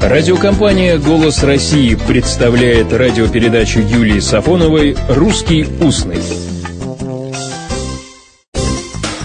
Радиокомпания «Голос России» представляет радиопередачу Юлии Сафоновой «Русский устный».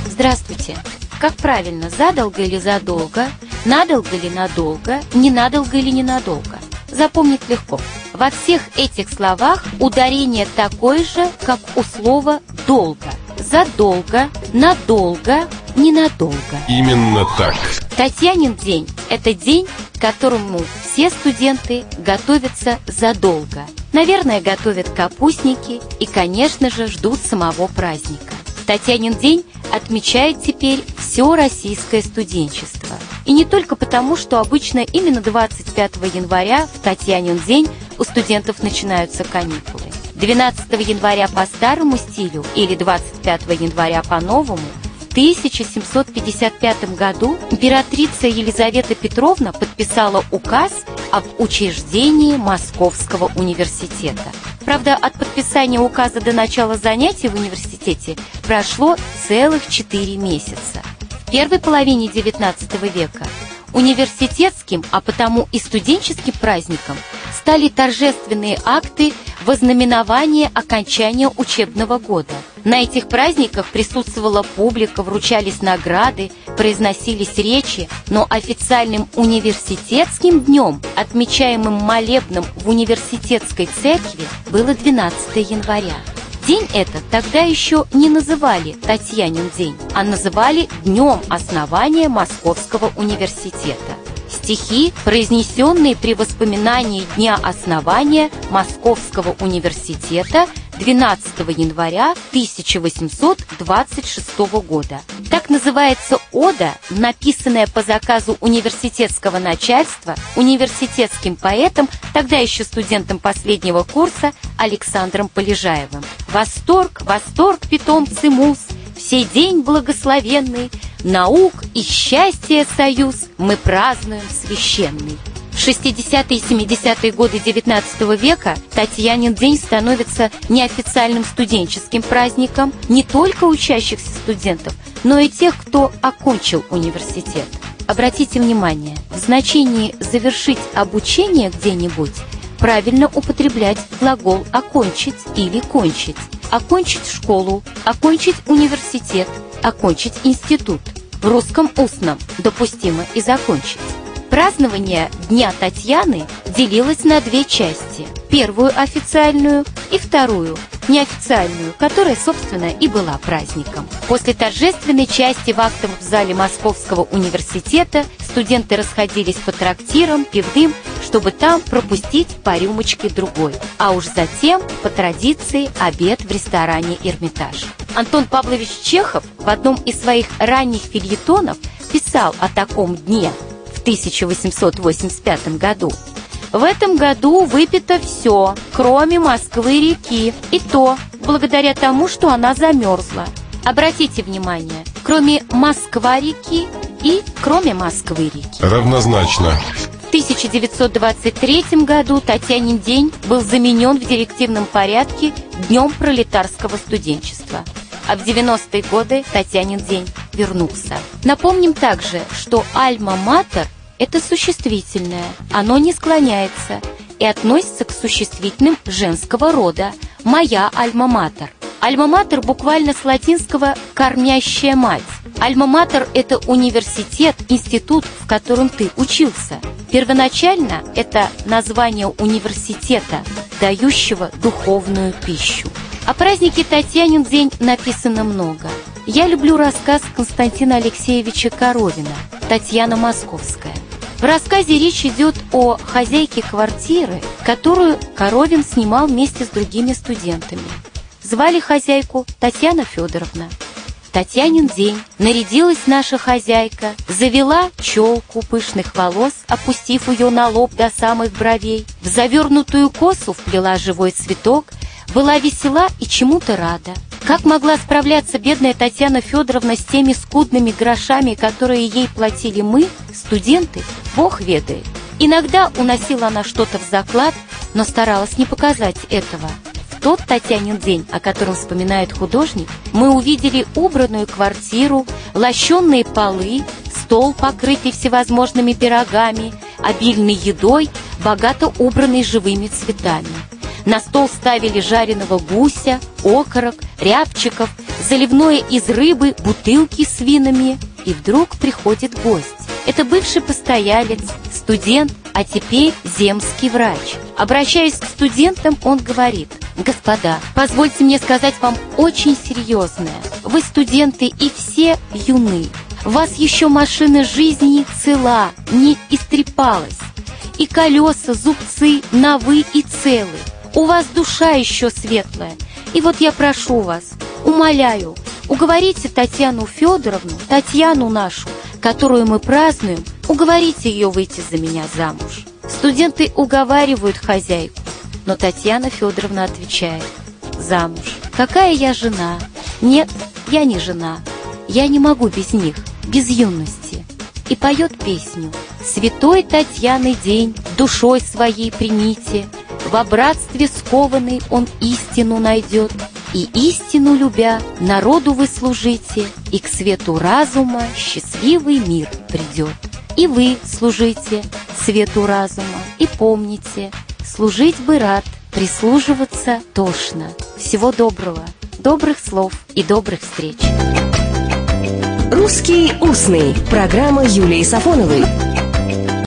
Здравствуйте. Как правильно, задолго или задолго, надолго или надолго, ненадолго или ненадолго? Запомнить легко. Во всех этих словах ударение такое же, как у слова «долго». Задолго, надолго, ненадолго. Именно так. Татьянин день – это день, к которому все студенты готовятся задолго. Наверное, готовят капустники и, конечно же, ждут самого праздника. Татьянин день отмечает теперь все российское студенчество. И не только потому, что обычно именно 25 января в Татьянин день у студентов начинаются каникулы. 12 января по старому стилю или 25 января по новому – 1755 году императрица Елизавета Петровна подписала указ об учреждении Московского университета. Правда, от подписания указа до начала занятий в университете прошло целых четыре месяца. В первой половине XIX века университетским, а потому и студенческим праздником стали торжественные акты вознаменования окончания учебного года. На этих праздниках присутствовала публика, вручались награды, произносились речи, но официальным университетским днем, отмечаемым молебном в университетской церкви, было 12 января. День этот тогда еще не называли Татьянин день, а называли Днем основания Московского университета. Стихи, произнесенные при воспоминании дня основания Московского университета 12 января 1826 года. Так называется ода, написанная по заказу университетского начальства университетским поэтом, тогда еще студентом последнего курса Александром Полежаевым. «Восторг, восторг, питомцы мус, все день благословенный, наук и счастья союз мы празднуем священный». В 60-е и 70-е годы XIX века Татьянин день становится неофициальным студенческим праздником не только учащихся студентов, но и тех, кто окончил университет. Обратите внимание, в значении «завершить обучение где-нибудь» правильно употреблять глагол «окончить» или «кончить». Окончить школу, окончить университет, окончить институт. В русском устном допустимо и закончить. Празднование Дня Татьяны делилось на две части. Первую официальную и вторую неофициальную, которая, собственно, и была праздником. После торжественной части в актовом зале Московского университета студенты расходились по трактирам, пивным, чтобы там пропустить по рюмочке другой, а уж затем, по традиции, обед в ресторане «Эрмитаж». Антон Павлович Чехов в одном из своих ранних фильетонов писал о таком дне – 1885 году. В этом году выпито все, кроме Москвы-реки, и то благодаря тому, что она замерзла. Обратите внимание, кроме Москва-реки и кроме Москвы-реки. Равнозначно. В 1923 году Татьянин день был заменен в директивном порядке Днем пролетарского студенчества. А в 90-е годы Татьянин день вернулся. Напомним также, что «Альма-Матер» – это существительное, оно не склоняется и относится к существительным женского рода «моя альма-матер». Альма-матер буквально с латинского «кормящая мать». Альма-матер – это университет, институт, в котором ты учился. Первоначально это название университета, дающего духовную пищу. О празднике Татьянин день написано много. Я люблю рассказ Константина Алексеевича Коровина «Татьяна Московская». В рассказе речь идет о хозяйке квартиры, которую Коровин снимал вместе с другими студентами. Звали хозяйку Татьяна Федоровна. Татьянин день нарядилась наша хозяйка, завела челку пышных волос, опустив ее на лоб до самых бровей, в завернутую косу вплела живой цветок, была весела и чему-то рада. Как могла справляться бедная Татьяна Федоровна с теми скудными грошами, которые ей платили мы, студенты, Бог ведает. Иногда уносила она что-то в заклад, но старалась не показать этого. В тот Татьянин день, о котором вспоминает художник, мы увидели убранную квартиру, лощенные полы, стол, покрытый всевозможными пирогами, обильной едой, богато убранной живыми цветами. На стол ставили жареного гуся, окорок, рябчиков, заливное из рыбы, бутылки с винами. И вдруг приходит гость. Это бывший постоялец, студент, а теперь земский врач. Обращаясь к студентам, он говорит, «Господа, позвольте мне сказать вам очень серьезное. Вы студенты и все юны. Вас еще машина жизни цела, не истрепалась. И колеса, зубцы, новы и целы. У вас душа еще светлая. И вот я прошу вас, умоляю, уговорите Татьяну Федоровну, Татьяну нашу, которую мы празднуем, уговорите ее выйти за меня замуж. Студенты уговаривают хозяйку, но Татьяна Федоровна отвечает, замуж. Какая я жена? Нет, я не жена. Я не могу без них, без юности. И поет песню «Святой Татьяны день душой своей примите, Во братстве скованный он истину найдет, и истину любя, народу вы служите, И к свету разума счастливый мир придет. И вы служите свету разума, и помните, Служить бы рад, прислуживаться тошно. Всего доброго, добрых слов и добрых встреч. «Русский устный» – программа Юлии Сафоновой.